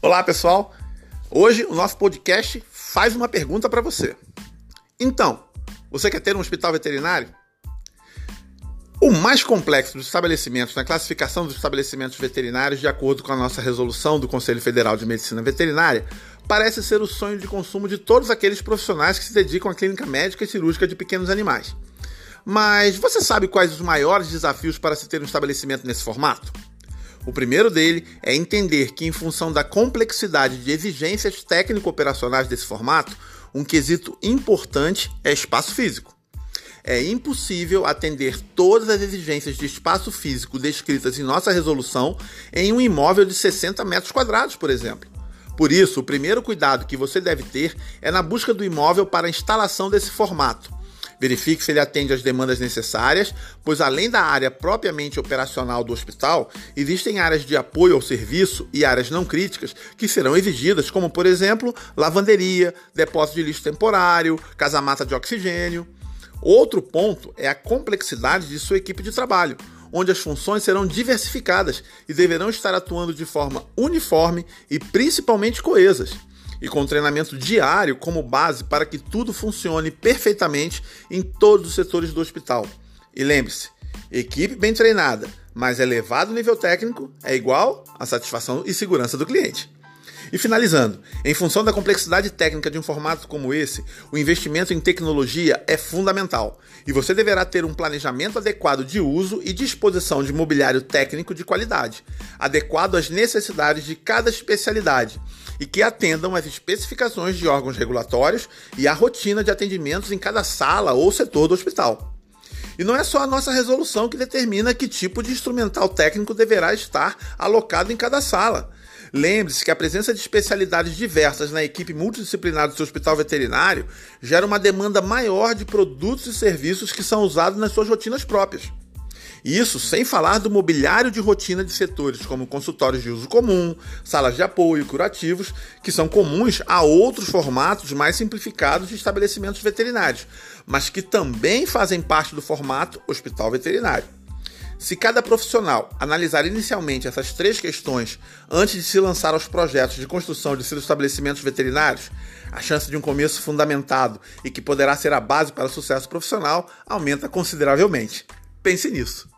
Olá, pessoal. Hoje o nosso podcast faz uma pergunta para você. Então, você quer ter um hospital veterinário? O mais complexo dos estabelecimentos na classificação dos estabelecimentos veterinários, de acordo com a nossa resolução do Conselho Federal de Medicina Veterinária, parece ser o sonho de consumo de todos aqueles profissionais que se dedicam à clínica médica e cirúrgica de pequenos animais. Mas você sabe quais os maiores desafios para se ter um estabelecimento nesse formato? O primeiro dele é entender que, em função da complexidade de exigências técnico-operacionais desse formato, um quesito importante é espaço físico. É impossível atender todas as exigências de espaço físico descritas em nossa resolução em um imóvel de 60 metros quadrados, por exemplo. Por isso, o primeiro cuidado que você deve ter é na busca do imóvel para a instalação desse formato Verifique se ele atende às demandas necessárias, pois além da área propriamente operacional do hospital, existem áreas de apoio ao serviço e áreas não críticas que serão exigidas, como por exemplo, lavanderia, depósito de lixo temporário, casamata de oxigênio. Outro ponto é a complexidade de sua equipe de trabalho, onde as funções serão diversificadas e deverão estar atuando de forma uniforme e principalmente coesas e com treinamento diário como base para que tudo funcione perfeitamente em todos os setores do hospital. E lembre-se, equipe bem treinada, mas elevado nível técnico é igual à satisfação e segurança do cliente. E finalizando, em função da complexidade técnica de um formato como esse, o investimento em tecnologia é fundamental e você deverá ter um planejamento adequado de uso e disposição de mobiliário técnico de qualidade, adequado às necessidades de cada especialidade e que atendam às especificações de órgãos regulatórios e à rotina de atendimentos em cada sala ou setor do hospital. E não é só a nossa resolução que determina que tipo de instrumental técnico deverá estar alocado em cada sala. Lembre-se que a presença de especialidades diversas na equipe multidisciplinar do seu hospital veterinário gera uma demanda maior de produtos e serviços que são usados nas suas rotinas próprias. Isso sem falar do mobiliário de rotina de setores como consultórios de uso comum, salas de apoio, curativos, que são comuns a outros formatos mais simplificados de estabelecimentos veterinários, mas que também fazem parte do formato hospital veterinário. Se cada profissional analisar inicialmente essas três questões antes de se lançar aos projetos de construção de seus estabelecimentos veterinários, a chance de um começo fundamentado e que poderá ser a base para o sucesso profissional aumenta consideravelmente. Pense nisso.